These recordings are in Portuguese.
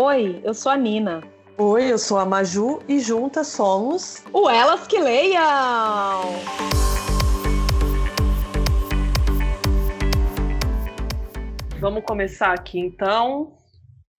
Oi, eu sou a Nina. Oi, eu sou a Maju e juntas somos o Elas que Leiam! Vamos começar aqui então.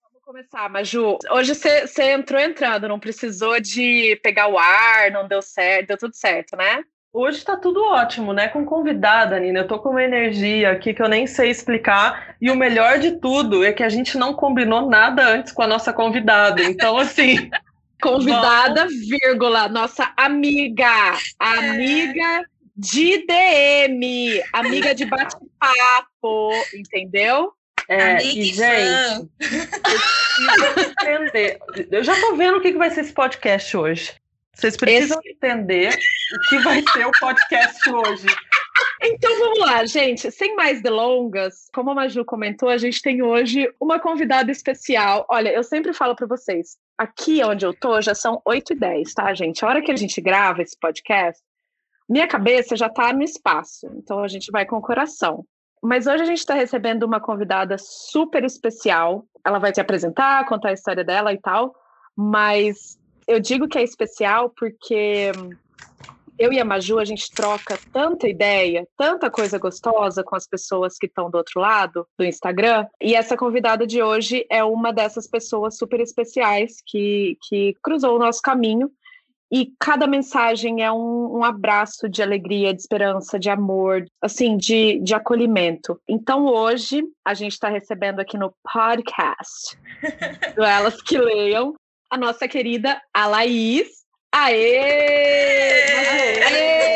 Vamos começar, Maju. Hoje você entrou entrando, não precisou de pegar o ar, não deu certo, deu tudo certo, né? Hoje tá tudo ótimo, né? Com convidada, Nina. Eu tô com uma energia aqui que eu nem sei explicar. E o melhor de tudo é que a gente não combinou nada antes com a nossa convidada. Então, assim. convidada, vamos... vírgula, nossa amiga. Amiga de DM. Amiga de bate-papo, entendeu? É, amiga e, gente, eu. Eu já tô vendo o que vai ser esse podcast hoje. Vocês precisam Esse... entender o que vai ser o podcast hoje. Então vamos lá, gente. Sem mais delongas, como a Maju comentou, a gente tem hoje uma convidada especial. Olha, eu sempre falo para vocês, aqui onde eu tô já são 8 e 10, tá, gente? A hora que a gente grava esse podcast, minha cabeça já tá no espaço. Então a gente vai com o coração. Mas hoje a gente está recebendo uma convidada super especial. Ela vai te apresentar, contar a história dela e tal. Mas eu digo que é especial porque eu e a Maju, a gente troca tanta ideia, tanta coisa gostosa com as pessoas que estão do outro lado do Instagram. E essa convidada de hoje é uma dessas pessoas super especiais que, que cruzou o nosso caminho. E cada mensagem é um, um abraço de alegria, de esperança, de amor, assim, de, de acolhimento. Então hoje a gente está recebendo aqui no podcast do Elas Que Leiam a nossa querida Alaís. Aê! Aê!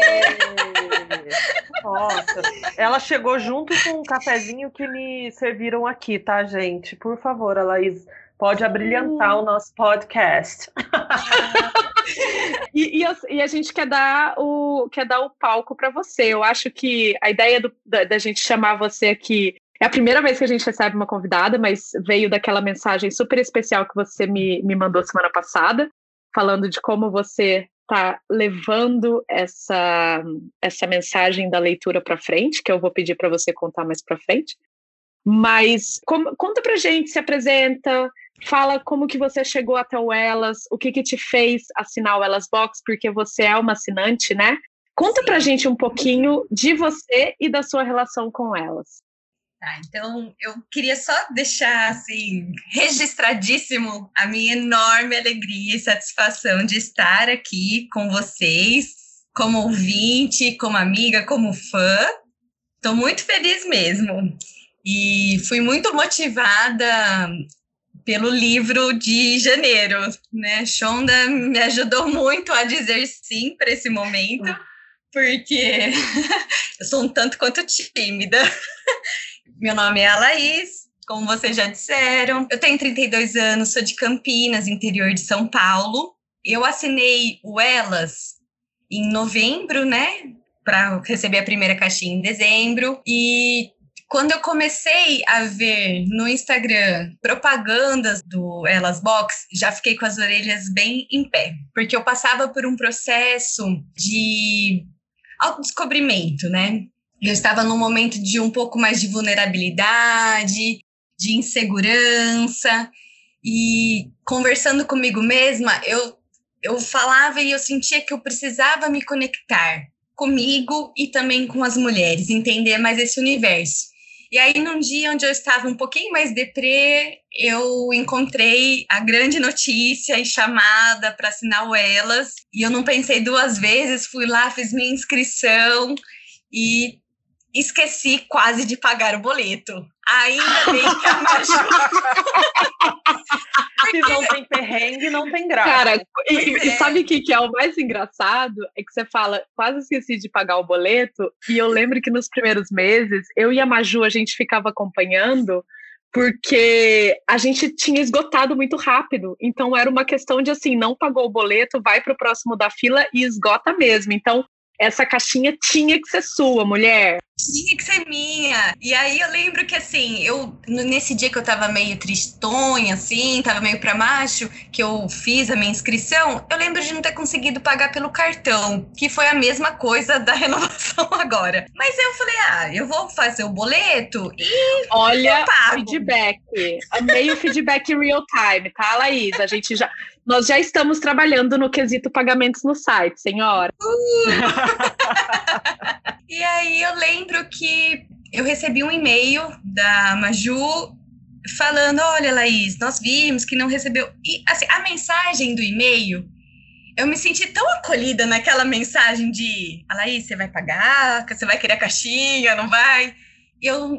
Nossa, ela chegou junto com um cafezinho que me serviram aqui, tá, gente? Por favor, Alaís, pode abrilhantar o nosso podcast. e, e, a, e, a, gente quer dar o, quer dar o palco para você. Eu acho que a ideia do, da, da, gente chamar você aqui é a primeira vez que a gente recebe uma convidada, mas veio daquela mensagem super especial que você me, me mandou semana passada, falando de como você está levando essa, essa mensagem da leitura para frente, que eu vou pedir para você contar mais para frente. Mas com, conta pra gente, se apresenta, fala como que você chegou até o Elas, o que que te fez assinar o Elas Box, porque você é uma assinante, né? Conta Sim. pra gente um pouquinho de você e da sua relação com elas. Tá, então eu queria só deixar assim registradíssimo a minha enorme alegria e satisfação de estar aqui com vocês, como ouvinte, como amiga, como fã. Estou muito feliz mesmo. E fui muito motivada pelo livro de janeiro, né? Shonda me ajudou muito a dizer sim para esse momento, porque eu sou um tanto quanto tímida. Meu nome é Alaís, como vocês já disseram. Eu tenho 32 anos, sou de Campinas, interior de São Paulo. Eu assinei o Elas em novembro, né? Para receber a primeira caixinha em dezembro. E quando eu comecei a ver no Instagram propagandas do Elas Box, já fiquei com as orelhas bem em pé, porque eu passava por um processo de autodescobrimento, né? Eu estava num momento de um pouco mais de vulnerabilidade, de insegurança, e conversando comigo mesma, eu, eu falava e eu sentia que eu precisava me conectar comigo e também com as mulheres, entender mais esse universo. E aí, num dia onde eu estava um pouquinho mais deprê, eu encontrei a grande notícia e chamada para assinar o Elas. E eu não pensei duas vezes, fui lá, fiz minha inscrição e esqueci quase de pagar o boleto. Ainda bem que a Maju. Se não tem perrengue, não tem graça. Cara, e, e é. sabe o que, que é o mais engraçado? É que você fala, quase esqueci de pagar o boleto, e eu lembro que nos primeiros meses, eu e a Maju, a gente ficava acompanhando, porque a gente tinha esgotado muito rápido. Então era uma questão de assim, não pagou o boleto, vai para o próximo da fila e esgota mesmo. Então essa caixinha tinha que ser sua, mulher. Tinha que ser minha. E aí eu lembro que assim, eu nesse dia que eu tava meio tristonha, assim, tava meio pra macho, que eu fiz a minha inscrição, eu lembro de não ter conseguido pagar pelo cartão, que foi a mesma coisa da renovação agora. Mas eu falei, ah, eu vou fazer o boleto e. Olha, feedback. Amei o feedback real time, tá, Laís? A gente já. Nós já estamos trabalhando no quesito pagamentos no site, senhora. Uh! e aí eu lembro que eu recebi um e-mail da Maju falando: olha, Laís, nós vimos que não recebeu. E assim, a mensagem do e-mail, eu me senti tão acolhida naquela mensagem de: a Laís, você vai pagar? Você vai querer a caixinha? Não vai? Eu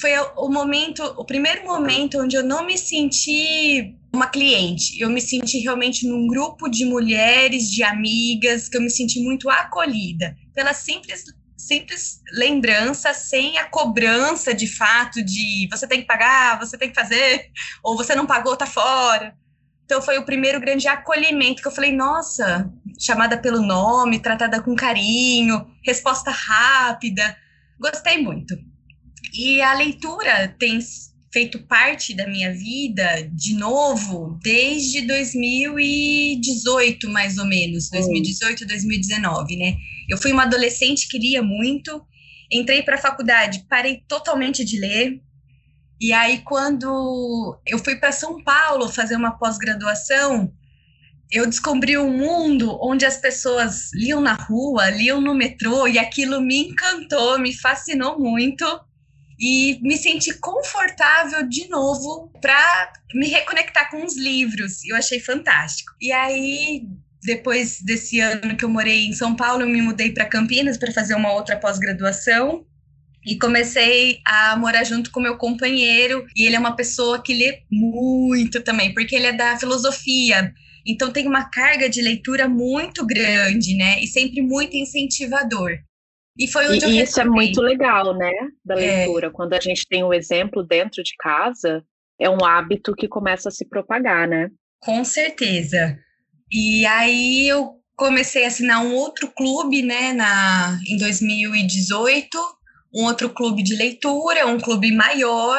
foi o momento, o primeiro momento onde eu não me senti uma cliente. Eu me senti realmente num grupo de mulheres, de amigas, que eu me senti muito acolhida pela simples simples lembrança sem a cobrança de fato de você tem que pagar, você tem que fazer, ou você não pagou, tá fora. Então foi o primeiro grande acolhimento que eu falei, nossa, chamada pelo nome, tratada com carinho, resposta rápida. Gostei muito. E a leitura tem feito parte da minha vida de novo desde 2018, mais ou menos, 2018, 2019, né? Eu fui uma adolescente que lia muito, entrei para a faculdade, parei totalmente de ler. E aí quando eu fui para São Paulo fazer uma pós-graduação, eu descobri um mundo onde as pessoas liam na rua, liam no metrô, e aquilo me encantou, me fascinou muito e me senti confortável de novo para me reconectar com os livros. Eu achei fantástico. E aí, depois desse ano que eu morei em São Paulo, eu me mudei para Campinas para fazer uma outra pós-graduação. E comecei a morar junto com meu companheiro, e ele é uma pessoa que lê muito também, porque ele é da filosofia. Então tem uma carga de leitura muito grande, né? E sempre muito incentivador. E foi onde e, eu isso é muito legal, né? Da é. leitura. É. Quando a gente tem o um exemplo dentro de casa, é um hábito que começa a se propagar, né? Com certeza. E aí eu comecei a assinar um outro clube, né, na, em 2018, um outro clube de leitura, um clube maior,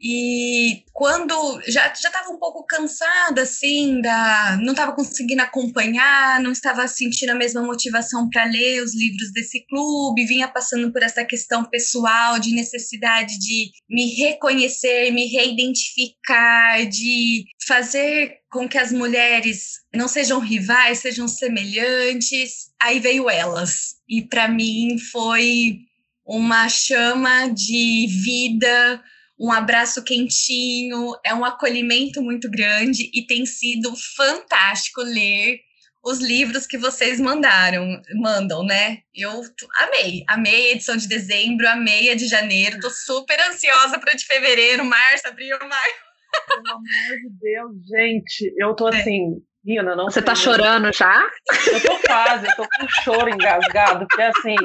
e quando já já estava um pouco cansada assim da não estava conseguindo acompanhar, não estava sentindo a mesma motivação para ler os livros desse clube, vinha passando por essa questão pessoal de necessidade de me reconhecer, me reidentificar, de fazer com que as mulheres não sejam rivais, sejam semelhantes. Aí veio elas. E para mim foi uma chama de vida, um abraço quentinho, é um acolhimento muito grande e tem sido fantástico ler os livros que vocês mandaram, mandam, né? Eu amei, amei a edição de dezembro, amei a de janeiro, tô super ansiosa para de fevereiro, março, abril, maio. Pelo amor de Deus, gente, eu tô é. assim, Rina, não Você tá chorando já? Eu tô quase, eu tô com choro engasgado, porque assim,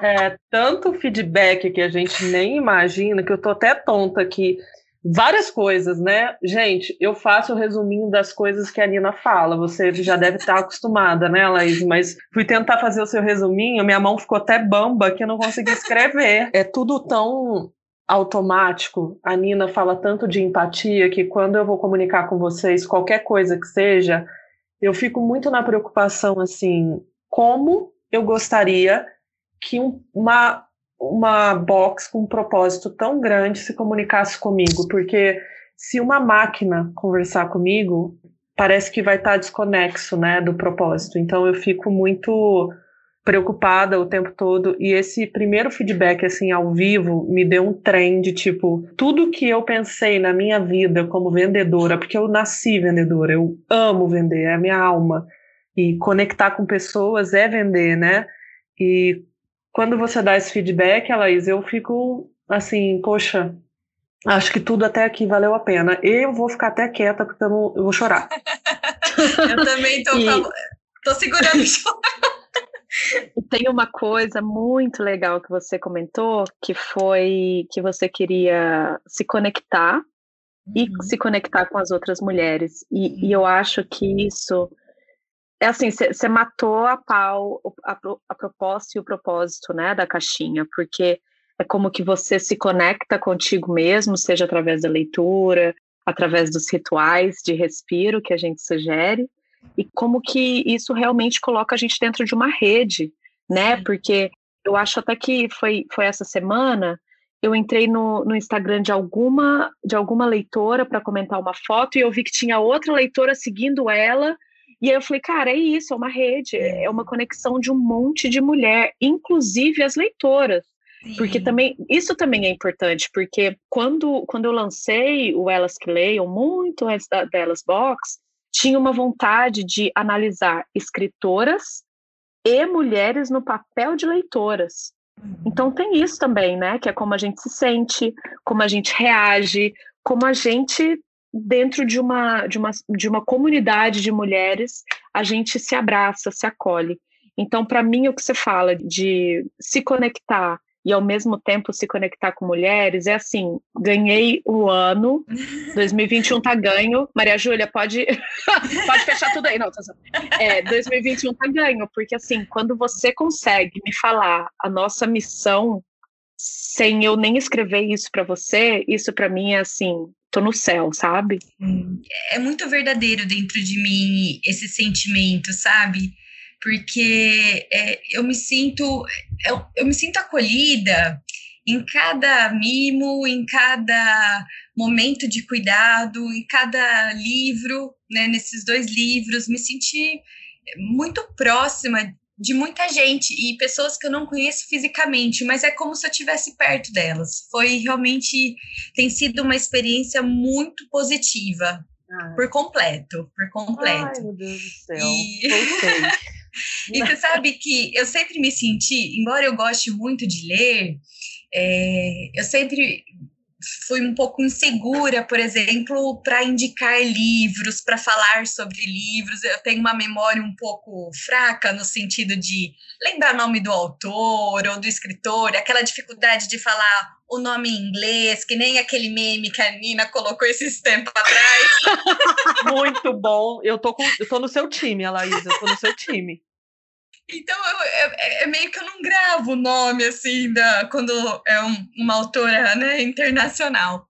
é, tanto feedback que a gente nem imagina, que eu tô até tonta aqui. Várias coisas, né? Gente, eu faço o resuminho das coisas que a Nina fala. Você já deve estar acostumada, né, Laís? Mas fui tentar fazer o seu resuminho, minha mão ficou até bamba que eu não consegui escrever. É tudo tão automático. A Nina fala tanto de empatia que quando eu vou comunicar com vocês qualquer coisa que seja, eu fico muito na preocupação assim, como eu gostaria que um, uma, uma box com um propósito tão grande se comunicasse comigo, porque se uma máquina conversar comigo, parece que vai estar desconexo, né, do propósito. Então eu fico muito preocupada o tempo todo e esse primeiro feedback assim ao vivo me deu um trem de tipo tudo que eu pensei na minha vida como vendedora, porque eu nasci vendedora, eu amo vender, é a minha alma. E conectar com pessoas é vender, né? E quando você dá esse feedback, Laís, eu fico assim, poxa, acho que tudo até aqui valeu a pena. Eu vou ficar até quieta porque eu, não, eu vou chorar. eu também tô, e... tô segurando o choro. Tem uma coisa muito legal que você comentou, que foi que você queria se conectar uhum. e se conectar com as outras mulheres. E, e eu acho que isso é assim, você matou a pau a, a proposta e o propósito, né, da caixinha, porque é como que você se conecta contigo mesmo, seja através da leitura, através dos rituais de respiro que a gente sugere, e como que isso realmente coloca a gente dentro de uma rede, né? Porque eu acho até que foi, foi essa semana, eu entrei no, no Instagram de alguma, de alguma leitora para comentar uma foto e eu vi que tinha outra leitora seguindo ela e aí eu falei, cara, é isso, é uma rede, é, é uma conexão de um monte de mulher, inclusive as leitoras. Sim. Porque também, isso também é importante, porque quando, quando eu lancei o Elas Que Leiam, muito antes da, delas Box, tinha uma vontade de analisar escritoras e mulheres no papel de leitoras. Uhum. Então tem isso também, né? Que é como a gente se sente, como a gente reage, como a gente dentro de uma, de uma, de uma comunidade de mulheres, a gente se abraça, se acolhe. Então, para mim, o que você fala de se conectar e ao mesmo tempo se conectar com mulheres é assim: ganhei o ano, 2021 tá ganho. Maria Júlia, pode, pode fechar tudo aí, não, tá é, 2021 tá ganho, porque assim, quando você consegue me falar a nossa missão sem eu nem escrever isso para você, isso para mim é assim, tô no céu, sabe? É muito verdadeiro dentro de mim esse sentimento, sabe? Porque é, eu me sinto eu, eu me sinto acolhida em cada mimo, em cada momento de cuidado, em cada livro, né, nesses dois livros, me senti muito próxima de muita gente e pessoas que eu não conheço fisicamente, mas é como se eu estivesse perto delas. Foi realmente tem sido uma experiência muito positiva. Ah. Por completo, por completo. Ai, meu Deus do céu. E... e você sabe que eu sempre me senti, embora eu goste muito de ler, é, eu sempre fui um pouco insegura, por exemplo, para indicar livros, para falar sobre livros. Eu tenho uma memória um pouco fraca no sentido de lembrar o nome do autor ou do escritor, aquela dificuldade de falar o nome em inglês, que nem aquele meme que a Nina colocou esses tempos atrás. Muito bom. Eu tô, com, eu tô no seu time, Alaísa, eu tô no seu time. Então, eu, é, é, meio que eu não gravo o nome, assim, da, quando é um, uma autora né, internacional.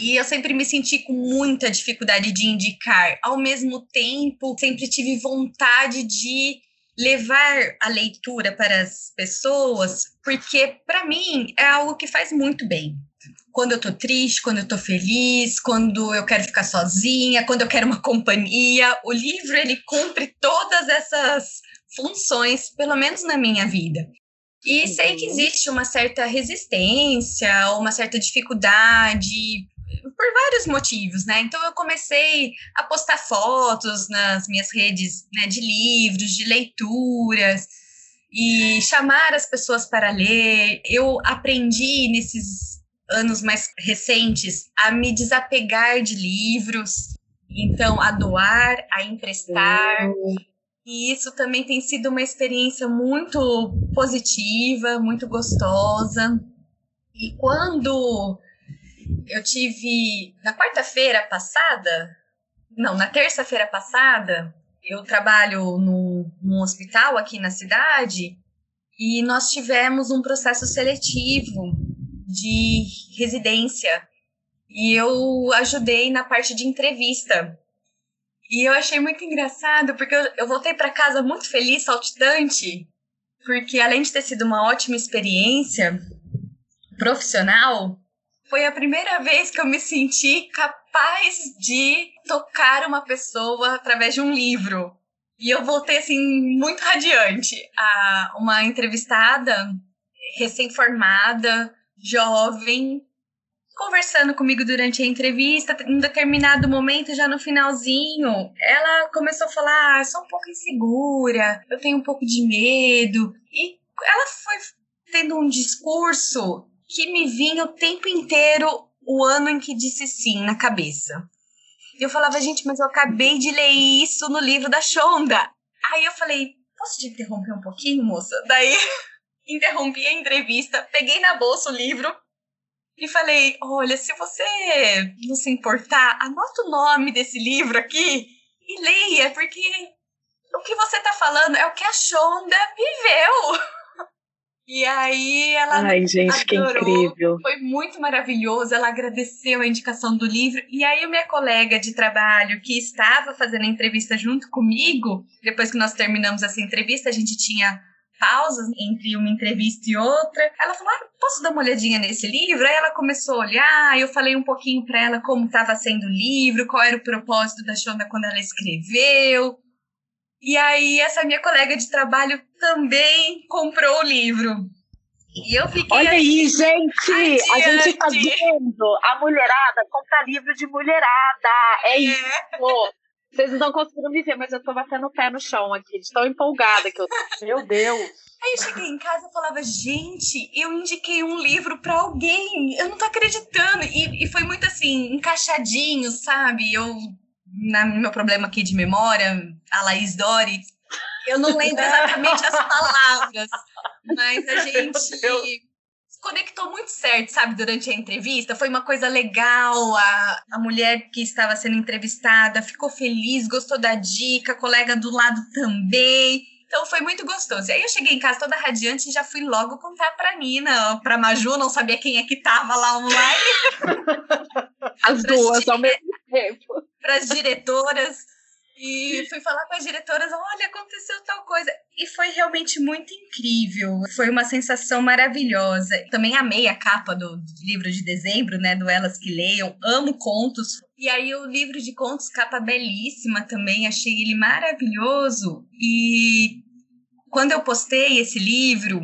E eu sempre me senti com muita dificuldade de indicar. Ao mesmo tempo, sempre tive vontade de levar a leitura para as pessoas, porque para mim é algo que faz muito bem. Quando eu tô triste, quando eu tô feliz, quando eu quero ficar sozinha, quando eu quero uma companhia, o livro ele cumpre todas essas funções, pelo menos na minha vida. E uhum. sei que existe uma certa resistência, uma certa dificuldade, por vários motivos, né? Então eu comecei a postar fotos nas minhas redes né, de livros, de leituras, e chamar as pessoas para ler. Eu aprendi nesses anos mais recentes a me desapegar de livros, então a doar, a emprestar. E isso também tem sido uma experiência muito positiva, muito gostosa. E quando eu tive, na quarta-feira passada, não, na terça-feira passada, eu trabalho no, num hospital aqui na cidade e nós tivemos um processo seletivo de residência e eu ajudei na parte de entrevista. E eu achei muito engraçado, porque eu, eu voltei para casa muito feliz, saltitante, porque além de ter sido uma ótima experiência profissional, foi a primeira vez que eu me senti capaz de tocar uma pessoa através de um livro. E eu voltei assim muito radiante. A uma entrevistada recém-formada, jovem, conversando comigo durante a entrevista, em determinado momento, já no finalzinho, ela começou a falar: ah, sou um pouco insegura, eu tenho um pouco de medo. E ela foi tendo um discurso que me vinha o tempo inteiro o ano em que disse sim na cabeça. E eu falava, gente, mas eu acabei de ler isso no livro da Shonda. Aí eu falei, posso te interromper um pouquinho, moça? Daí interrompi a entrevista, peguei na bolsa o livro e falei: Olha, se você não se importar, anota o nome desse livro aqui e leia, porque o que você tá falando é o que a Shonda viveu. E aí ela Ai, gente, adorou. Foi muito maravilhoso, ela agradeceu a indicação do livro. E aí minha colega de trabalho, que estava fazendo a entrevista junto comigo, depois que nós terminamos essa entrevista, a gente tinha pausas entre uma entrevista e outra. Ela falou: ah, posso dar uma olhadinha nesse livro? Aí ela começou a olhar, eu falei um pouquinho para ela como estava sendo o livro, qual era o propósito da Shonda quando ela escreveu. E aí, essa minha colega de trabalho também comprou o livro. E eu fiquei. Olha aí, gente! Adiante. A gente fazendo a mulherada comprar livro de mulherada. É, é. isso! Vocês não estão conseguindo me ver, mas eu tô batendo o pé no chão aqui, de tão empolgada que eu tô. Meu Deus! Aí eu cheguei em casa e falava, gente, eu indiquei um livro para alguém, eu não tô acreditando. E, e foi muito assim, encaixadinho, sabe? Eu no meu problema aqui de memória, a Laís Dori, eu não lembro exatamente as palavras, mas a gente se conectou muito certo, sabe, durante a entrevista. Foi uma coisa legal. A, a mulher que estava sendo entrevistada ficou feliz, gostou da dica, a colega do lado também. Então foi muito gostoso. E aí eu cheguei em casa toda radiante e já fui logo contar pra Nina, pra Maju, não sabia quem é que tava lá online. As duas ao mesmo tempo. Para as diretoras. E fui falar com as diretoras: olha, aconteceu tal coisa. E foi realmente muito incrível. Foi uma sensação maravilhosa. Também amei a capa do livro de dezembro, né? Do Elas Que Leiam. Amo contos. E aí, o livro de contos, capa belíssima também. Achei ele maravilhoso. E quando eu postei esse livro,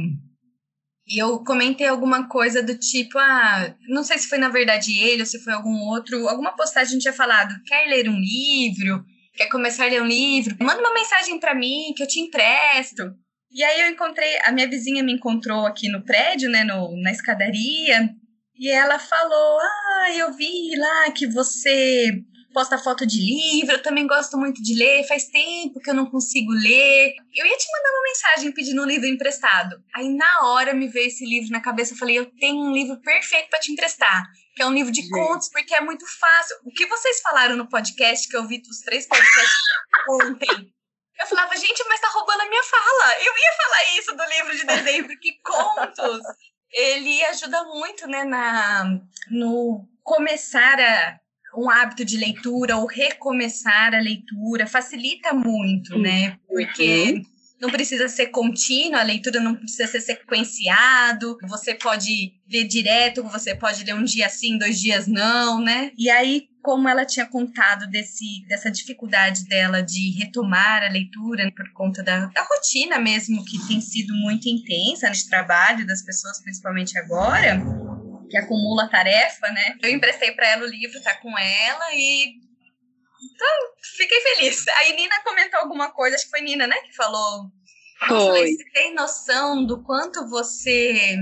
e eu comentei alguma coisa do tipo, ah, não sei se foi na verdade ele ou se foi algum outro, alguma postagem tinha falado, quer ler um livro? Quer começar a ler um livro? Manda uma mensagem para mim que eu te empresto. E aí eu encontrei, a minha vizinha me encontrou aqui no prédio, né, no, na escadaria, e ela falou: "Ah, eu vi lá que você posta foto de livro, eu também gosto muito de ler, faz tempo que eu não consigo ler. Eu ia te mandar uma mensagem pedindo um livro emprestado. Aí na hora me veio esse livro na cabeça, eu falei, eu tenho um livro perfeito para te emprestar, que é um livro de Gente. contos, porque é muito fácil. O que vocês falaram no podcast, que eu vi os três podcasts ontem, eu falava, gente, mas tá roubando a minha fala. Eu ia falar isso do livro de dezembro, que contos. Ele ajuda muito, né, na, no começar a um hábito de leitura ou recomeçar a leitura facilita muito, né? Porque uhum. não precisa ser contínua, a leitura não precisa ser sequenciado, você pode ler direto, você pode ler um dia sim, dois dias não, né? E aí, como ela tinha contado desse, dessa dificuldade dela de retomar a leitura por conta da, da rotina mesmo, que tem sido muito intensa no trabalho das pessoas, principalmente agora, que acumula tarefa, né? Eu emprestei para ela o livro, tá com ela e então, fiquei feliz. Aí Nina comentou alguma coisa, acho que foi Nina, né, que falou. Foi. Você tem noção do quanto você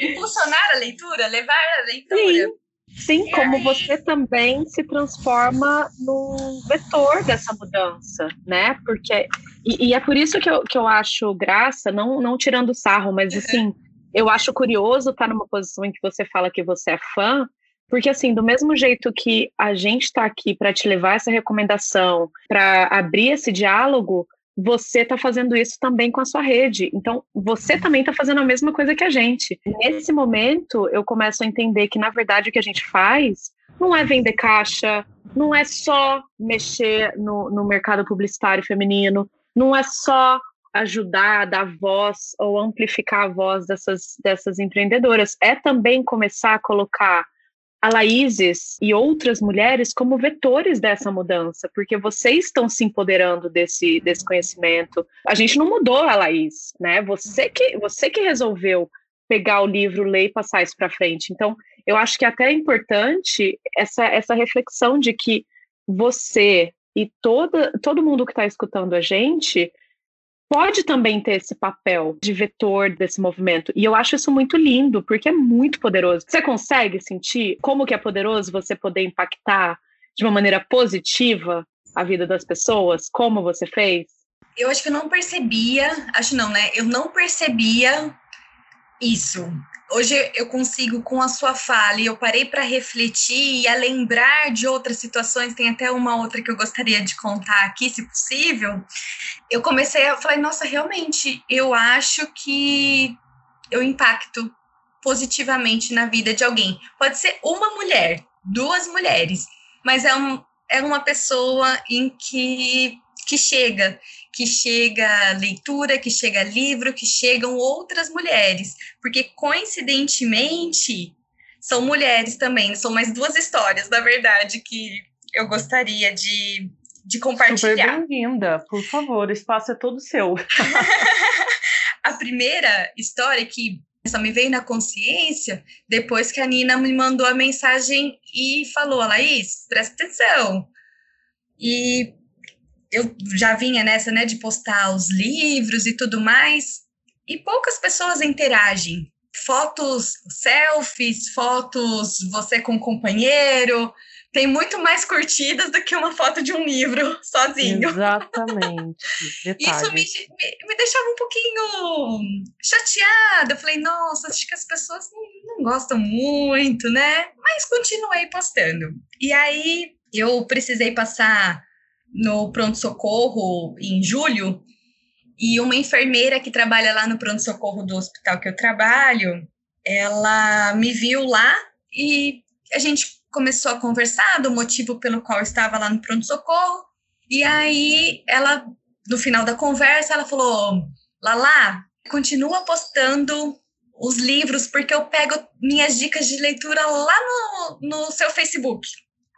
impulsionar a leitura, levar a leitura? Sim. Sim, como aí... você também se transforma no vetor dessa mudança, né? Porque e, e, é por isso que eu, que eu acho graça, não, não tirando sarro, mas uhum. assim, eu acho curioso estar numa posição em que você fala que você é fã, porque assim, do mesmo jeito que a gente está aqui para te levar essa recomendação, para abrir esse diálogo, você está fazendo isso também com a sua rede. Então, você também está fazendo a mesma coisa que a gente. Nesse momento, eu começo a entender que, na verdade, o que a gente faz não é vender caixa, não é só mexer no, no mercado publicitário feminino, não é só ajudar dar voz ou amplificar a voz dessas, dessas empreendedoras. É também começar a colocar a Laíses e outras mulheres como vetores dessa mudança, porque vocês estão se empoderando desse, desse conhecimento. A gente não mudou a Laís, né? Você que, você que resolveu pegar o livro, ler e passar isso para frente. Então, eu acho que é até é importante essa, essa reflexão de que você e toda, todo mundo que está escutando a gente pode também ter esse papel de vetor desse movimento. E eu acho isso muito lindo, porque é muito poderoso. Você consegue sentir como que é poderoso você poder impactar de uma maneira positiva a vida das pessoas, como você fez? Eu acho que eu não percebia, acho não, né? Eu não percebia Isso. Hoje eu consigo, com a sua fala, e eu parei para refletir e a lembrar de outras situações, tem até uma outra que eu gostaria de contar aqui, se possível. Eu comecei a falar, nossa, realmente, eu acho que eu impacto positivamente na vida de alguém. Pode ser uma mulher, duas mulheres, mas é, um, é uma pessoa em que, que chega, que chega leitura, que chega livro, que chegam outras mulheres, porque coincidentemente são mulheres também, são mais duas histórias, na verdade, que eu gostaria de, de compartilhar. Super bem-vinda, por favor, o espaço é todo seu. a primeira história que só me veio na consciência depois que a Nina me mandou a mensagem e falou: Laís, presta atenção. E eu já vinha nessa, né, de postar os livros e tudo mais, e poucas pessoas interagem. Fotos, selfies, fotos você com um companheiro, tem muito mais curtidas do que uma foto de um livro sozinho. Exatamente. Isso me, me, me, deixava um pouquinho chateada. Eu falei, nossa, acho que as pessoas não, não gostam muito, né? Mas continuei postando. E aí eu precisei passar no pronto-socorro em julho, e uma enfermeira que trabalha lá no pronto-socorro do hospital que eu trabalho, ela me viu lá e a gente começou a conversar do motivo pelo qual eu estava lá no pronto-socorro. E aí ela, no final da conversa, ela falou: Lala, continua postando os livros, porque eu pego minhas dicas de leitura lá no, no seu Facebook.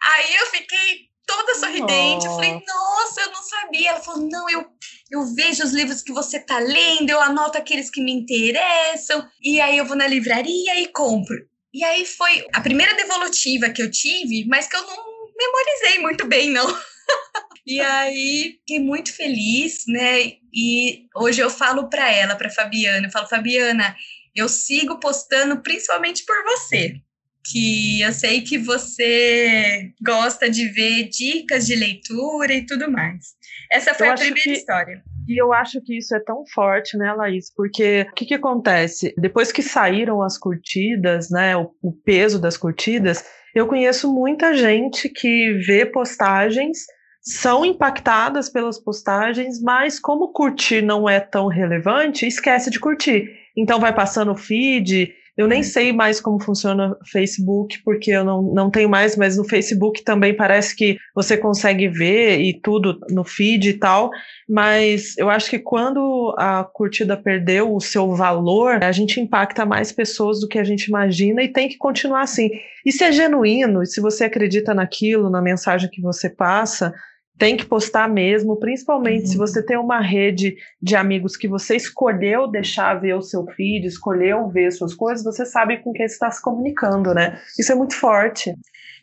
Aí eu fiquei toda sorridente. Eu falei, nossa, eu não sabia. Ela falou, não, eu, eu vejo os livros que você tá lendo, eu anoto aqueles que me interessam, e aí eu vou na livraria e compro. E aí foi a primeira devolutiva que eu tive, mas que eu não memorizei muito bem, não. e aí fiquei muito feliz, né? E hoje eu falo para ela, para Fabiana, eu falo, Fabiana, eu sigo postando principalmente por você que eu sei que você gosta de ver dicas de leitura e tudo mais. Essa foi eu a primeira que, história. E eu acho que isso é tão forte, né, Laís? Porque o que, que acontece? Depois que saíram as curtidas, né, o, o peso das curtidas, eu conheço muita gente que vê postagens são impactadas pelas postagens, mas como curtir não é tão relevante, esquece de curtir. Então vai passando o feed eu nem sei mais como funciona o Facebook, porque eu não, não tenho mais, mas no Facebook também parece que você consegue ver e tudo no feed e tal. Mas eu acho que quando a curtida perdeu o seu valor, a gente impacta mais pessoas do que a gente imagina e tem que continuar assim. E se é genuíno, e se você acredita naquilo, na mensagem que você passa, tem que postar mesmo, principalmente uhum. se você tem uma rede de amigos que você escolheu deixar ver o seu feed, escolheu ver suas coisas, você sabe com quem está se comunicando, né? Isso é muito forte.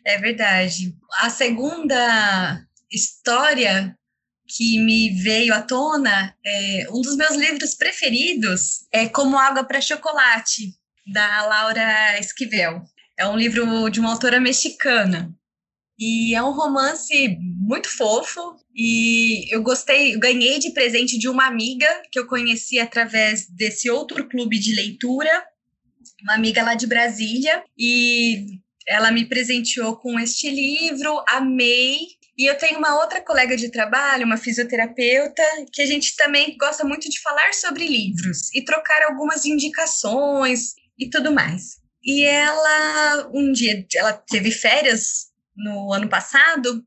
É verdade. A segunda história que me veio à tona, é, um dos meus livros preferidos é Como Água para Chocolate, da Laura Esquivel. É um livro de uma autora mexicana. E é um romance muito fofo. E eu gostei, ganhei de presente de uma amiga que eu conheci através desse outro clube de leitura, uma amiga lá de Brasília. E ela me presenteou com este livro, amei. E eu tenho uma outra colega de trabalho, uma fisioterapeuta, que a gente também gosta muito de falar sobre livros e trocar algumas indicações e tudo mais. E ela, um dia, ela teve férias no ano passado.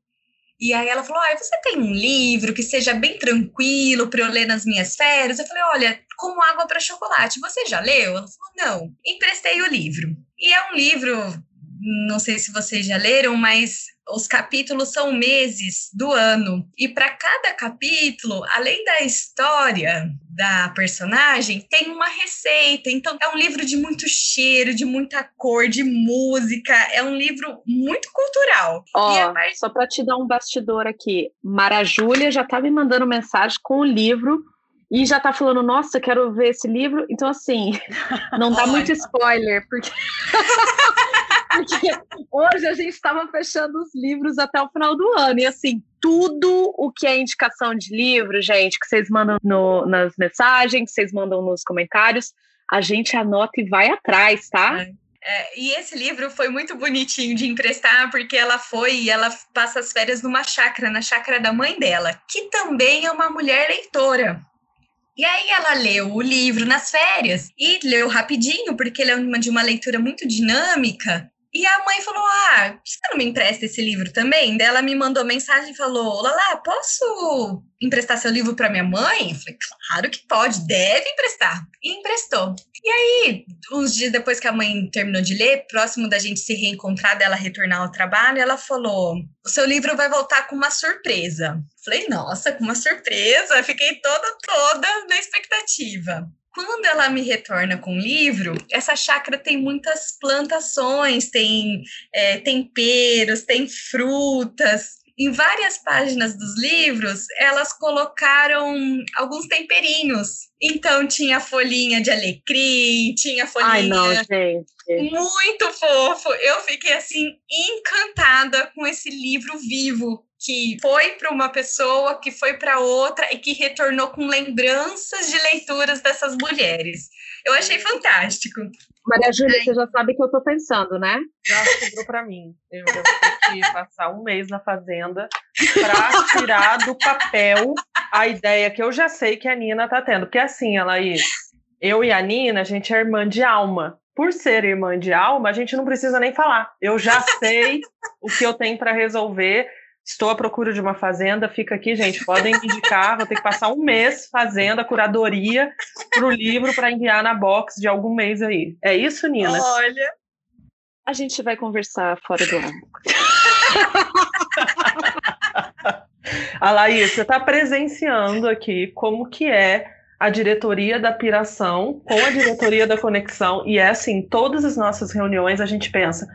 E aí ela falou: ah, você tem um livro que seja bem tranquilo para eu ler nas minhas férias? Eu falei: olha, como água para chocolate. Você já leu? Ela falou: não. Emprestei o livro. E é um livro, não sei se vocês já leram, mas os capítulos são meses do ano. E para cada capítulo, além da história da personagem, tem uma receita. Então, é um livro de muito cheiro, de muita cor, de música. É um livro muito cultural. Ó, parte... só para te dar um bastidor aqui. Mara Júlia já tá me mandando mensagem com o livro e já tá falando, nossa, quero ver esse livro. Então, assim, não dá muito spoiler, porque. porque hoje a gente estava fechando os livros até o final do ano. E, assim, tudo o que é indicação de livro, gente, que vocês mandam no, nas mensagens, que vocês mandam nos comentários, a gente anota e vai atrás, tá? É. É, e esse livro foi muito bonitinho de emprestar, porque ela foi e ela passa as férias numa chácara, na chácara da mãe dela, que também é uma mulher leitora. E aí ela leu o livro nas férias e leu rapidinho, porque ele é uma, de uma leitura muito dinâmica. E a mãe falou: Ah, você não me empresta esse livro também? Daí ela me mandou mensagem e falou: Lala, posso emprestar seu livro para minha mãe? Eu falei: Claro que pode, deve emprestar. E emprestou. E aí, uns dias depois que a mãe terminou de ler, próximo da gente se reencontrar, dela retornar ao trabalho, ela falou: O seu livro vai voltar com uma surpresa. Falei: Nossa, com uma surpresa. Fiquei toda, toda na expectativa. Quando ela me retorna com o livro, essa chácara tem muitas plantações, tem é, temperos, tem frutas. Em várias páginas dos livros, elas colocaram alguns temperinhos. Então, tinha folhinha de alecrim, tinha folhinha. Ai, não, gente. Muito fofo. Eu fiquei assim, encantada com esse livro vivo que foi para uma pessoa, que foi para outra e que retornou com lembranças de leituras dessas mulheres. Eu achei fantástico. Maria Júlia, Ai. você já sabe o que eu estou pensando, né? Já sobrou para mim. Eu, vou ter que passar um mês na fazenda para tirar do papel a ideia que eu já sei que a Nina está tendo. Porque assim, Laís, eu e a Nina, a gente é irmã de alma. Por ser irmã de alma, a gente não precisa nem falar. Eu já sei o que eu tenho para resolver Estou à procura de uma fazenda, fica aqui, gente. Podem indicar, vou ter que passar um mês fazendo a curadoria para o livro para enviar na box de algum mês aí. É isso, Nina? Olha. A gente vai conversar fora do ar. a Laís, você está presenciando aqui como que é a diretoria da Piração com a diretoria da Conexão. E é assim, todas as nossas reuniões a gente pensa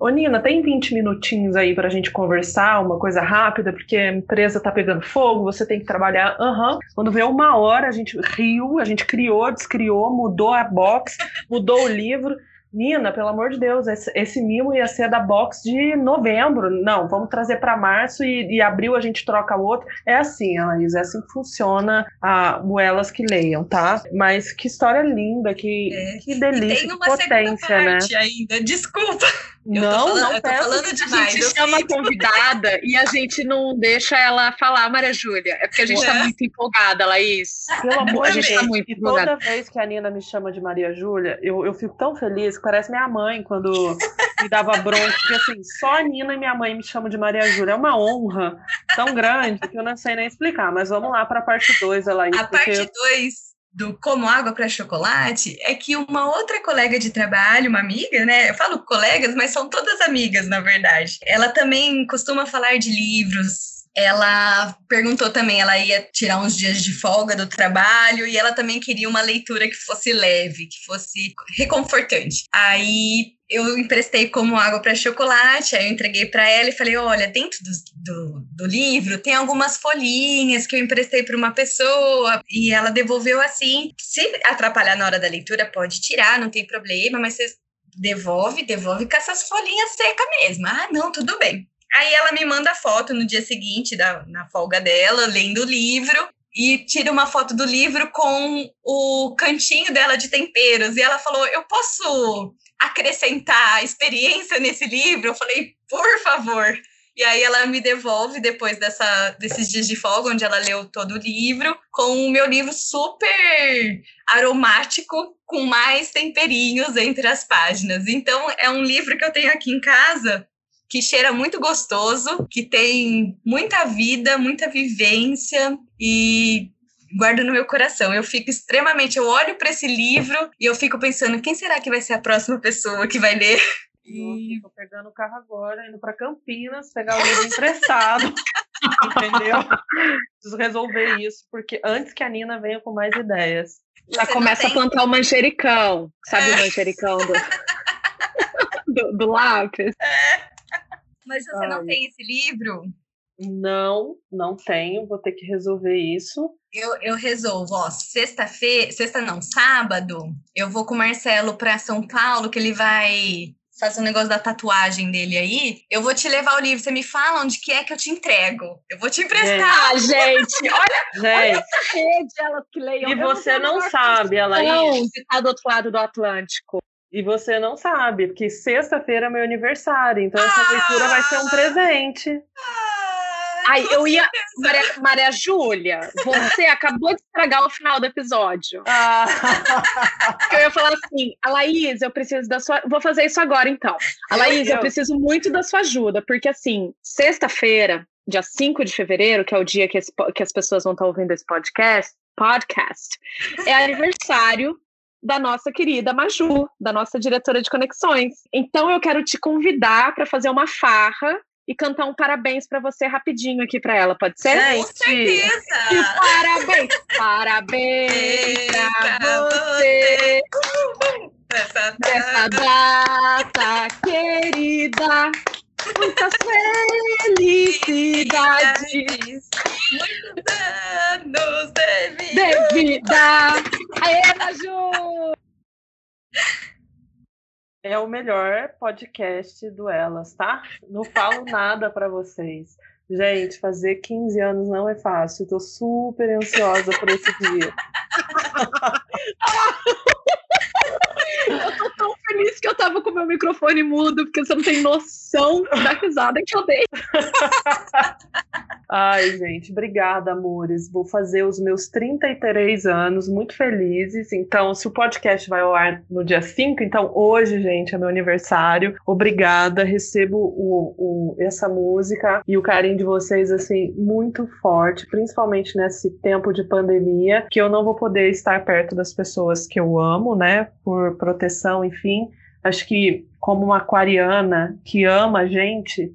Ô, Nina, tem 20 minutinhos aí para a gente conversar, uma coisa rápida, porque a empresa está pegando fogo, você tem que trabalhar. Aham. Uhum. Quando veio uma hora, a gente riu, a gente criou, descriou, mudou a box, mudou o livro. Nina, pelo amor de Deus, esse, esse, mimo ia ser da box de novembro. Não, vamos trazer para março e, e, abril a gente troca outro. É assim, Anaís, é assim que funciona a Buelas que leiam, tá? Mas que história linda, que, é. que delícia, que potência, né? ainda, desculpa. Eu não, falando, não eu tô falando demais. A gente chama a convidada e a gente não deixa ela falar, Maria Júlia. É porque a gente tá é. tá muito empolgada, Laís. Pelo amor de Deus. Tá muito e toda vez que a Nina me chama de Maria Júlia, eu, eu fico tão feliz, parece minha mãe quando me dava bronca, porque assim, só a Nina e minha mãe me chamam de Maria Júlia. É uma honra tão grande que eu não sei nem explicar. Mas vamos lá para a parte 2, Laís. A parte 2 do Como Água para Chocolate é que uma outra colega de trabalho, uma amiga, né? Eu falo colegas, mas são todas amigas, na verdade. Ela também costuma falar de livros. Ela perguntou também, ela ia tirar uns dias de folga do trabalho e ela também queria uma leitura que fosse leve, que fosse reconfortante. Aí eu emprestei como água para chocolate, aí eu entreguei para ela e falei: olha, dentro do, do, do, livro tem algumas folhinhas que eu emprestei para uma pessoa e ela devolveu assim. Se atrapalhar na hora da leitura, pode tirar, não tem problema, mas você devolve, devolve com essas folhinhas secas mesmo. Ah, não, tudo bem. Aí ela me manda foto no dia seguinte, da, na folga dela, lendo o livro, e tira uma foto do livro com o cantinho dela de temperos. E ela falou: Eu posso acrescentar experiência nesse livro? Eu falei, por favor. E aí ela me devolve depois dessa, desses dias de folga, onde ela leu todo o livro, com o meu livro super aromático, com mais temperinhos entre as páginas. Então é um livro que eu tenho aqui em casa que cheira muito gostoso, que tem muita vida, muita vivência e guardo no meu coração. Eu fico extremamente, eu olho para esse livro e eu fico pensando, quem será que vai ser a próxima pessoa que vai ler? Nossa, tô pegando o carro agora, indo para Campinas, pegar o livro emprestado. entendeu? Preciso resolver isso, porque antes que a Nina venha com mais ideias. Já Você começa a plantar o manjericão. Sabe é. o manjericão do, do, do lápis? É. Mas você Ai. não tem esse livro? Não, não tenho, vou ter que resolver isso. Eu, eu resolvo, ó, sexta-feira, sexta não, sábado, eu vou com o Marcelo para São Paulo, que ele vai fazer um negócio da tatuagem dele aí, eu vou te levar o livro. Você me fala onde que é que eu te entrego. Eu vou te emprestar. Ah, gente, olha, Gente, olha essa rede, elas que leiam. e você não sabe, ela Não, se tá do outro lado do Atlântico. E você não sabe, porque sexta-feira é meu aniversário, então essa Ah! leitura vai ser um presente. Ai, eu ia. Maria, Maria Júlia, você acabou de estragar o final do episódio. Ah, eu ia falar assim, a Laís, eu preciso da sua. Vou fazer isso agora, então. A Laís, eu preciso muito da sua ajuda, porque assim, sexta-feira, dia 5 de fevereiro, que é o dia que, esse que as pessoas vão estar ouvindo esse podcast, podcast, é aniversário da nossa querida Maju, da nossa diretora de conexões. Então eu quero te convidar para fazer uma farra e cantar um parabéns para você rapidinho aqui para ela, pode ser? Com gente, E certeza! parabéns! Parabéns pra você Essa nessa data querida. Muitas felicidades Muitos anos de vida. de vida. Aê, Maju! é o melhor podcast do Elas, tá? Não falo nada pra vocês. Gente, fazer 15 anos não é fácil. Tô super ansiosa por esse dia. Eu tô tão feliz que eu tava com meu microfone mudo, porque você não tem noção da risada que eu dei. Ai, gente, obrigada, amores. Vou fazer os meus 33 anos muito felizes. Então, se o podcast vai ao ar no dia 5, então hoje, gente, é meu aniversário. Obrigada, recebo o, o- essa música e o carinho de vocês, assim, muito forte, principalmente nesse tempo de pandemia, que eu não vou poder estar perto das pessoas que eu amo, né, por proteção, enfim. Acho que, como uma aquariana que ama a gente,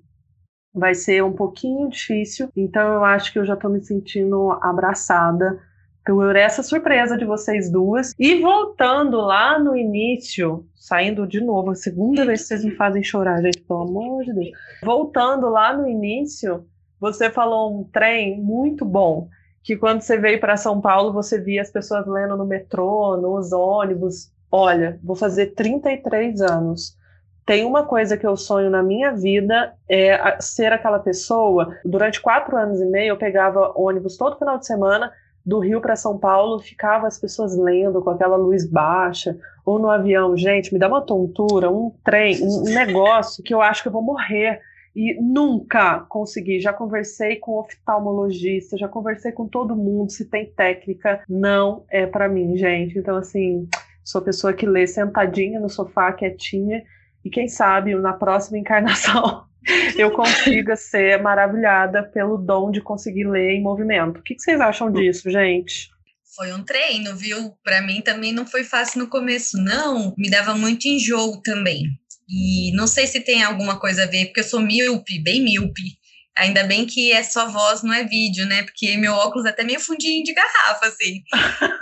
vai ser um pouquinho difícil, então eu acho que eu já tô me sentindo abraçada por essa surpresa de vocês duas. E voltando lá no início, saindo de novo, a segunda vez que vocês me fazem chorar, gente, pelo amor de Deus. Voltando lá no início, você falou um trem muito bom. Que quando você veio para São Paulo, você via as pessoas lendo no metrô, nos ônibus. Olha, vou fazer 33 anos tem uma coisa que eu sonho na minha vida é ser aquela pessoa. Durante quatro anos e meio, eu pegava ônibus todo final de semana do Rio para São Paulo, ficava as pessoas lendo com aquela luz baixa, ou no avião. Gente, me dá uma tontura, um trem, um um negócio que eu acho que eu vou morrer. E nunca consegui. Já conversei com oftalmologista, já conversei com todo mundo. Se tem técnica, não é para mim, gente. Então, assim, sou pessoa que lê sentadinha no sofá, quietinha. E quem sabe na próxima encarnação eu consiga ser maravilhada pelo dom de conseguir ler em movimento. O que, que vocês acham disso, gente? Foi um treino, viu? Para mim também não foi fácil no começo, não. Me dava muito enjoo também. E não sei se tem alguma coisa a ver, porque eu sou míope, bem míope. Ainda bem que é só voz, não é vídeo, né? Porque meu óculos é até meio fundinho de garrafa, assim.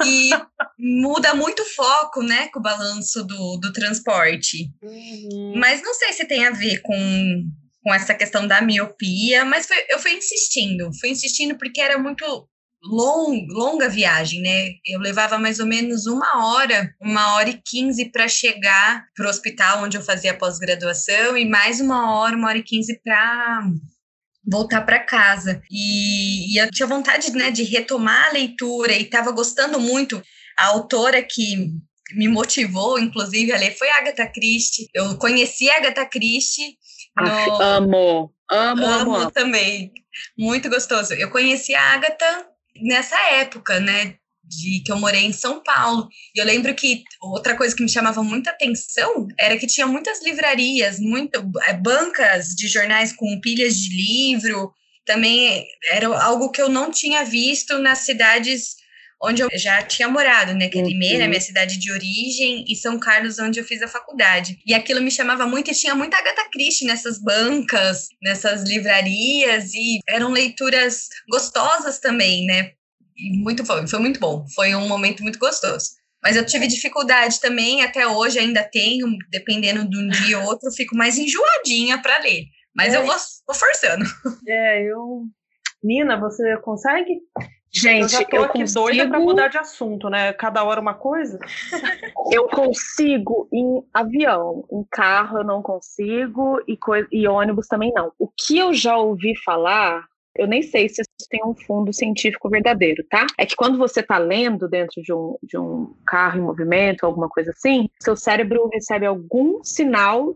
E muda muito o foco, né? Com o balanço do, do transporte. Mas não sei se tem a ver com, com essa questão da miopia, mas foi- eu fui insistindo, fui insistindo porque era muito long, longa viagem, né? Eu levava mais ou menos uma hora, uma hora e quinze para chegar para o hospital onde eu fazia a pós-graduação e mais uma hora, uma hora e quinze para voltar para casa. E, e eu tinha vontade, né, de retomar a leitura e estava gostando muito. A autora que me motivou, inclusive, a ler foi a Agatha Christie. Eu conheci a Agatha Christie no, amo, amo, amo, amo amo. também. Muito gostoso. Eu conheci a Agatha nessa época, né? De que eu morei em São Paulo. E eu lembro que outra coisa que me chamava muita atenção era que tinha muitas livrarias, muito, eh, bancas de jornais com pilhas de livro. Também era algo que eu não tinha visto nas cidades onde eu já tinha morado, né? Que é Uhum. Limeira, minha cidade de origem, e São Carlos, onde eu fiz a faculdade. E aquilo me chamava muito, e tinha muita Agatha Christie nessas bancas, nessas livrarias, e eram leituras gostosas também, né? E muito foi, foi muito bom. Foi um momento muito gostoso. Mas eu tive dificuldade também, até hoje ainda tenho, dependendo de um dia ou outro, eu fico mais enjoadinha para ler. Mas É. eu vou, vou forçando. É, eu. Nina, você consegue? Gente, eu já tô eu aqui consigo... doida para mudar de assunto, né? Cada hora uma coisa. eu consigo em avião, em carro eu não consigo e, e ônibus também não. O que eu já ouvi falar eu nem sei se isso tem um fundo científico verdadeiro, tá? É que quando você está lendo dentro de um, de um carro em movimento, alguma coisa assim, seu cérebro recebe algum sinal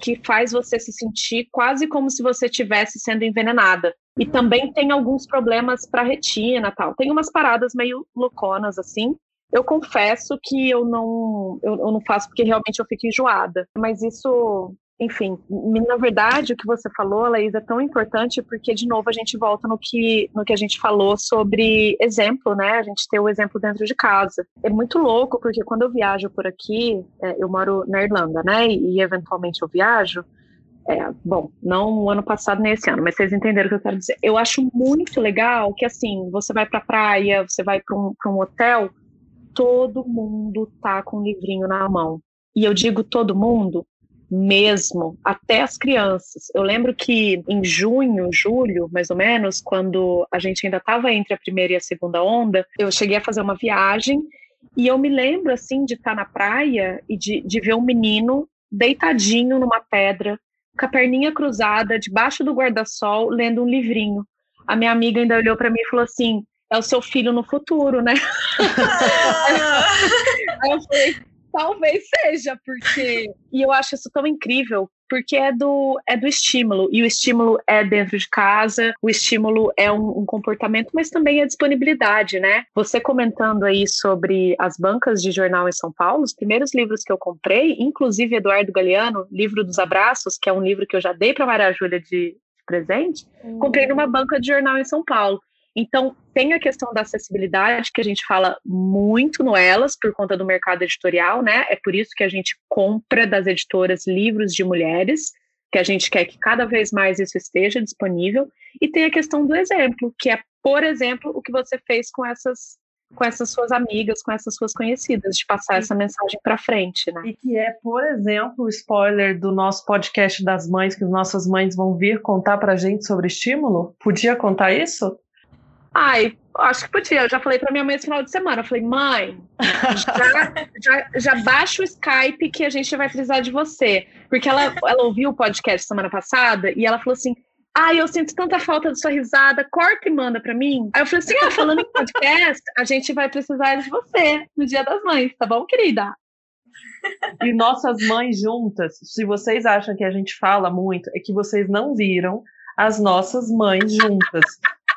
que faz você se sentir quase como se você estivesse sendo envenenada. E também tem alguns problemas para retina tal. Tem umas paradas meio louconas assim. Eu confesso que eu não, eu, eu não faço porque realmente eu fico enjoada. Mas isso enfim, na verdade, o que você falou, Laís, é tão importante porque, de novo, a gente volta no que, no que a gente falou sobre exemplo, né? A gente ter o exemplo dentro de casa. É muito louco, porque quando eu viajo por aqui, é, eu moro na Irlanda, né? E, e eventualmente eu viajo. É, bom, não o ano passado nem esse ano, mas vocês entenderam o que eu quero dizer. Eu acho muito legal que, assim, você vai pra praia, você vai para um, um hotel, todo mundo tá com um livrinho na mão. E eu digo todo mundo mesmo, até as crianças. Eu lembro que em junho, julho, mais ou menos, quando a gente ainda estava entre a primeira e a segunda onda, eu cheguei a fazer uma viagem e eu me lembro, assim, de estar na praia e de, de ver um menino deitadinho numa pedra, com a perninha cruzada, debaixo do guarda-sol, lendo um livrinho. A minha amiga ainda olhou para mim e falou assim: é o seu filho no futuro, né? Aí eu falei, Talvez seja, porque. e eu acho isso tão incrível, porque é do, é do estímulo, e o estímulo é dentro de casa, o estímulo é um, um, comportamento, mas também é disponibilidade, né? Você comentando aí sobre as bancas de jornal em São Paulo, os primeiros livros que eu comprei, inclusive Eduardo Galeano, Livro dos Abraços, que é um livro que eu já dei para Maria Júlia de presente, hum. comprei numa banca de jornal em São Paulo. Então, tem a questão da acessibilidade, que a gente fala muito no Elas, por conta do mercado editorial, né? É por isso que a gente compra das editoras livros de mulheres, que a gente quer que cada vez mais isso esteja disponível. E tem a questão do exemplo, que é, por exemplo, o que você fez com essas com essas suas amigas, com essas suas conhecidas, de passar essa mensagem para frente, né? E que é, por exemplo, o spoiler do nosso podcast das mães, que as nossas mães vão vir contar pra gente sobre estímulo. Podia contar isso? Ai, acho que podia. Eu já falei para minha mãe esse final de semana. Eu falei, mãe, já, já, já baixa o Skype que a gente vai precisar de você. Porque ela, ela ouviu o podcast semana passada e ela falou assim: Ai, eu sinto tanta falta de sua risada, corta e manda para mim. Aí eu falei assim: ah, falando em podcast, a gente vai precisar de você no Dia das Mães, tá bom, querida? E nossas mães juntas, se vocês acham que a gente fala muito, é que vocês não viram as nossas mães juntas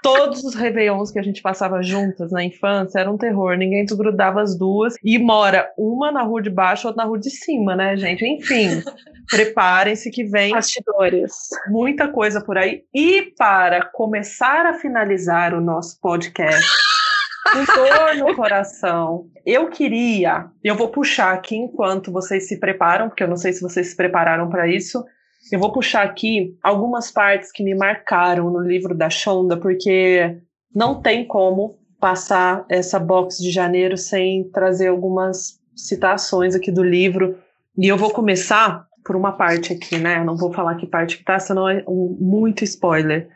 todos os réveillons que a gente passava juntas na infância era um terror, ninguém desgrudava as duas e mora uma na rua de baixo, outra na rua de cima, né, gente? Enfim, preparem-se que vem bastidores. Muita coisa por aí. E para começar a finalizar o nosso podcast, com dor no coração. Eu queria, eu vou puxar aqui enquanto vocês se preparam, porque eu não sei se vocês se prepararam para isso. Eu vou puxar aqui algumas partes que me marcaram no livro da Shonda, porque não tem como passar essa box de janeiro sem trazer algumas citações aqui do livro. E eu vou começar por uma parte aqui, né? Eu não vou falar que parte que tá, senão é um, muito spoiler.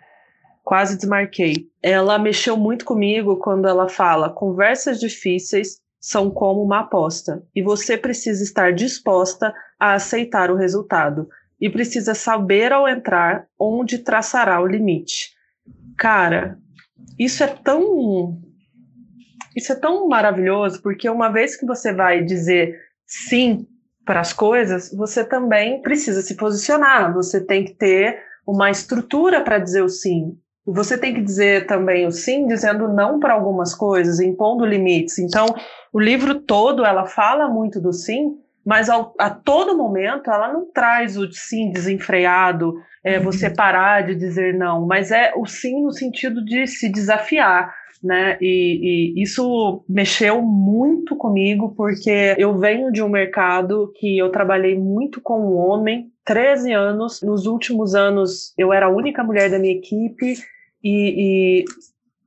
Quase desmarquei. Ela mexeu muito comigo quando ela fala: conversas difíceis são como uma aposta, e você precisa estar disposta a aceitar o resultado e precisa saber ao entrar onde traçará o limite. Cara, isso é tão isso é tão maravilhoso porque uma vez que você vai dizer sim para as coisas, você também precisa se posicionar, você tem que ter uma estrutura para dizer o sim. Você tem que dizer também o sim, dizendo não para algumas coisas, impondo limites. Então, o livro todo ela fala muito do sim, mas ao, a todo momento ela não traz o sim desenfreado, é, uhum. você parar de dizer não, mas é o sim no sentido de se desafiar. Né? E, e, isso mexeu muito comigo, porque eu venho de um mercado que eu trabalhei muito com o homem, 13 anos. Nos últimos anos, eu era a única mulher da minha equipe, e, e,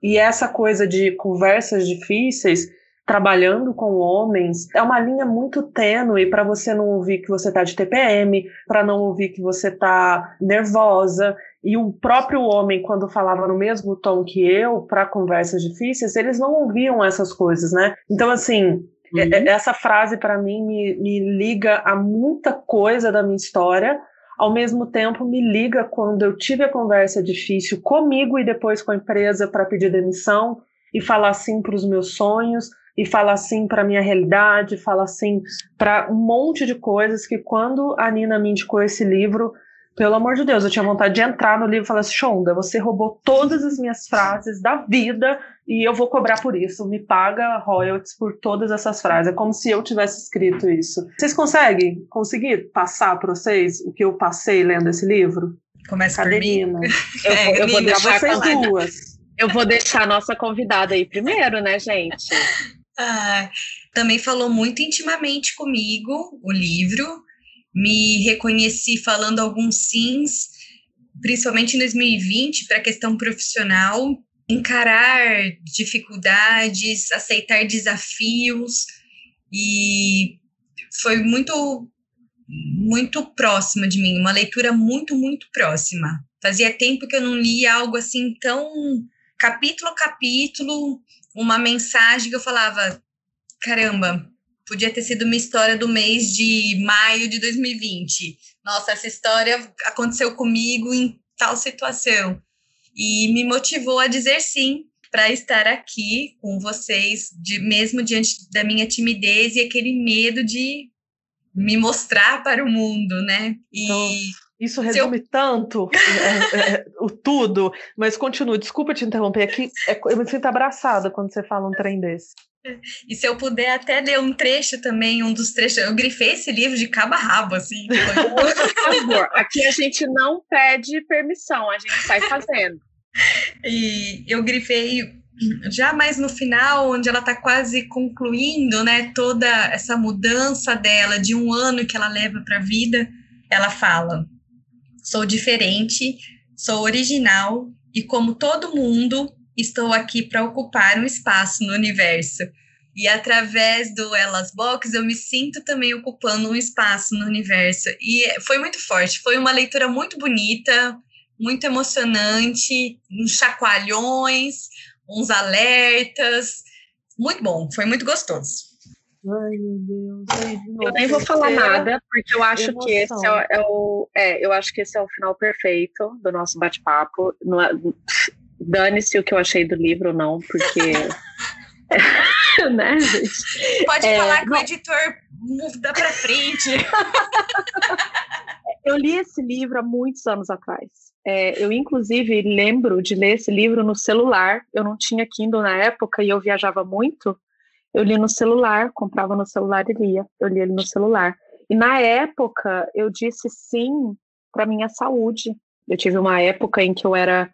e essa coisa de conversas difíceis trabalhando com homens, é uma linha muito tênue para você não ouvir que você está de TPM, para não ouvir que você está nervosa. e o próprio homem, quando falava no mesmo tom que eu, para conversas difíceis, eles não ouviam essas coisas, né? Então, assim, uhum. essa frase para mim me, me liga a muita coisa da minha história, ao mesmo tempo me liga quando eu tive a conversa difícil comigo e depois com a empresa para pedir demissão e falar sim para os meus sonhos e falar sim para minha realidade, falar sim para um monte de coisas que quando a Nina me indicou esse livro, pelo amor de Deus, eu tinha vontade de entrar no livro e falar assim, Shonda, você roubou todas as minhas frases da vida e eu vou cobrar por isso. Me paga royalties por todas essas frases. É como se eu tivesse escrito isso. Vocês conseguem conseguir passar para vocês o que eu passei lendo esse livro? Começa por mim. Eu, é, eu vou deixar vocês duas. Eu vou deixar a nossa convidada aí primeiro, né, gente? Ah, também falou muito intimamente comigo o livro me reconheci falando alguns sims, principalmente em 2020, para a questão profissional, encarar dificuldades, aceitar desafios e foi muito muito próxima de mim, uma leitura muito muito próxima. Fazia tempo que eu não lia algo assim tão capítulo a capítulo, uma mensagem que eu falava, caramba, podia ter sido uma história do mês de maio de 2020. Nossa, essa história aconteceu comigo em tal situação. E me motivou a dizer sim para estar aqui com vocês, de, mesmo diante da minha timidez e aquele medo de me mostrar para o mundo, né? E isso resume eu... tanto é, é, o tudo, mas continua. Desculpa te interromper aqui. É, eu me sinto abraçada quando você fala um trem desse. E se eu puder até ler um trecho também, um dos trechos, eu grifei esse livro de cabo a rabo, assim. Por favor, aqui a gente não pede permissão, a gente sai fazendo. E eu grifei já mais no final, onde ela está quase concluindo, né, toda essa mudança dela de um ano que ela leva para a vida, ela fala: sou diferente, sou original e como todo mundo estou aqui para ocupar um espaço no universo. E através do Elas Box, eu me sinto também ocupando um espaço no universo. E foi muito forte, foi uma leitura muito bonita, muito emocionante, uns chacoalhões, uns alertas. Muito bom, foi muito gostoso. Ai, meu Deus. eu nem vou falar nada, porque eu acho Emoção. que esse é, é, o. É, eu acho que esse é o final perfeito do nosso bate-papo. É, dane-se o que eu achei do livro, não, porque. né, gente? Pode é, falar que não... o editor muda para frente. eu li esse livro há muitos anos atrás. É, eu, inclusive, lembro de ler esse livro no celular. Eu não tinha Kindle na época e eu viajava muito. Eu li no celular, comprava no celular e lia. Eu li ele no celular. E na época eu disse sim para minha saúde. Eu tive uma época em que eu era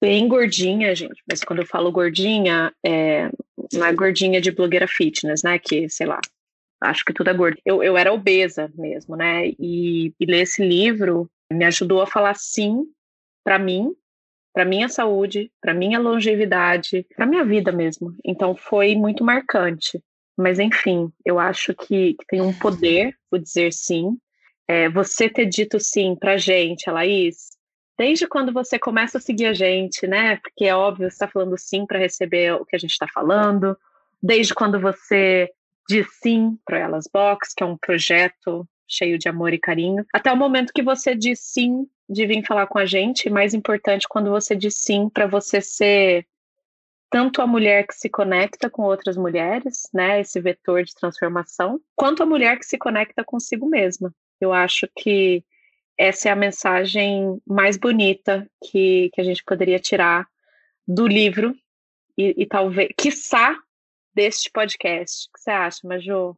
bem gordinha, gente. Mas quando eu falo gordinha, é, não é gordinha de blogueira fitness, né? Que, sei lá, acho que tudo é gordo. Eu, eu era obesa mesmo, né? E, e ler esse livro me ajudou a falar sim para mim para minha saúde, para minha longevidade, para minha vida mesmo. Então foi muito marcante. Mas enfim, eu acho que, que tem um poder o dizer sim. É, você ter dito sim para gente, Laís, desde quando você começa a seguir a gente, né? Porque é óbvio, você está falando sim para receber o que a gente está falando. Desde quando você diz sim para Elas Box, que é um projeto cheio de amor e carinho, até o momento que você diz sim de vir falar com a gente, mais importante quando você diz sim para você ser tanto a mulher que se conecta com outras mulheres, né, esse vetor de transformação, quanto a mulher que se conecta consigo mesma. Eu acho que essa é a mensagem mais bonita que, que a gente poderia tirar do livro e, e talvez, quiçá, deste podcast. O que você acha, Maju?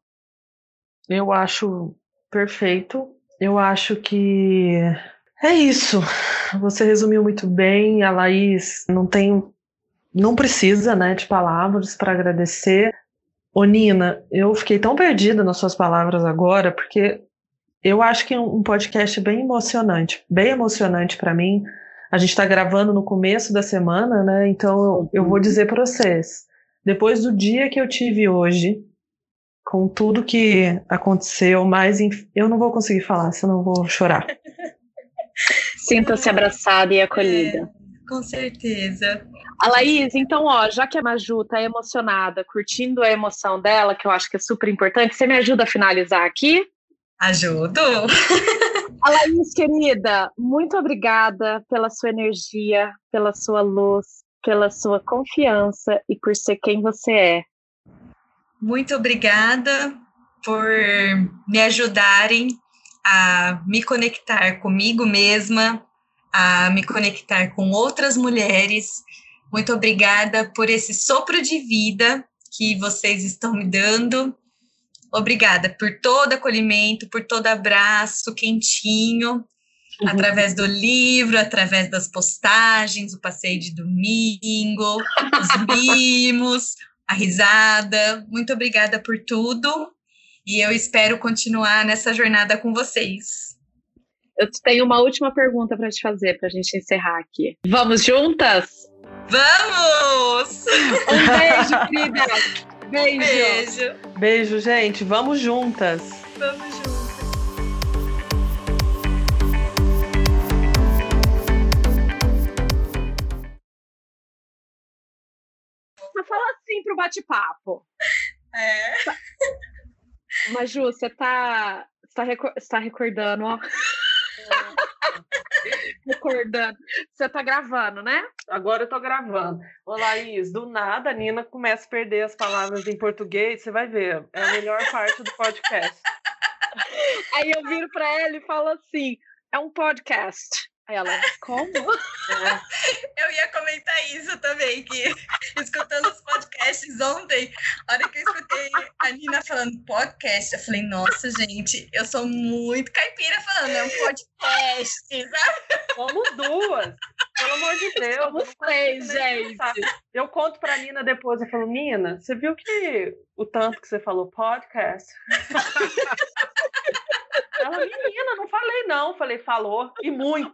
Eu acho perfeito. Eu acho que é isso. Você resumiu muito bem. A Laís não tem, não precisa, né, de palavras para agradecer. Ô Nina, eu fiquei tão perdida nas suas palavras agora, porque eu acho que é um podcast bem emocionante, bem emocionante para mim. A gente está gravando no começo da semana, né? Então eu, eu vou dizer para vocês, depois do dia que eu tive hoje, com tudo que aconteceu, mas eu não vou conseguir falar, senão eu vou chorar. Sinta-se abraçada e acolhida. É, com certeza. A Laís, então, ó, já que a Maju tá emocionada, curtindo a emoção dela, que eu acho que é super importante, você me ajuda a finalizar aqui? Ajudo. A Laís, querida, muito obrigada pela sua energia, pela sua luz, pela sua confiança e por ser quem você é. Muito obrigada por me ajudarem a me conectar comigo mesma, a me conectar com outras mulheres muito obrigada por esse sopro de vida que vocês estão me dando. Obrigada por todo acolhimento, por todo abraço quentinho, uhum. através do livro, através das postagens, o passeio de domingo, os mimos, a risada. Muito obrigada por tudo e eu espero continuar nessa jornada com vocês. Eu tenho uma última pergunta para te fazer para a gente encerrar aqui. Vamos juntas? Vamos! Um beijo, querida! Beijo. Beijo. Beijo, gente. Vamos juntas. Vamos juntas. Bate-papo. É. Maju, você tá, você tá, recor você tá recordando, ó. Recordando. Você tá gravando, né? Agora eu tô gravando. Ô, Laís, do nada a Nina começa a perder as palavras em português, você vai ver. É a melhor parte do podcast. Aí eu viro para ela e falo assim: é um podcast. Ela, como? É. Eu ia comentar isso também, que escutando os podcasts ontem, a hora que eu escutei a Nina falando podcast, eu falei, nossa, gente, eu sou muito caipira falando, é um podcast, sabe? Somos duas. Pelo amor de Deus. Somos três, gente. Eu conto pra Nina depois, eu falo, Nina, você viu que o tanto que você falou podcast? Ela, menina, não falei não. Falei, falou, e muito.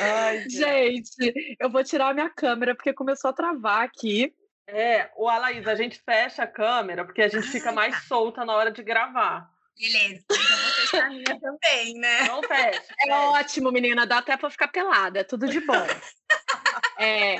Ai, gente, eu vou tirar a minha câmera porque começou a travar aqui. É, o Alaís, a gente fecha a câmera porque a gente fica mais solta na hora de gravar. Beleza, então vou fechar a minha também, né? Não fecha. É ótimo, menina, dá até pra ficar pelada, é tudo de bom. é.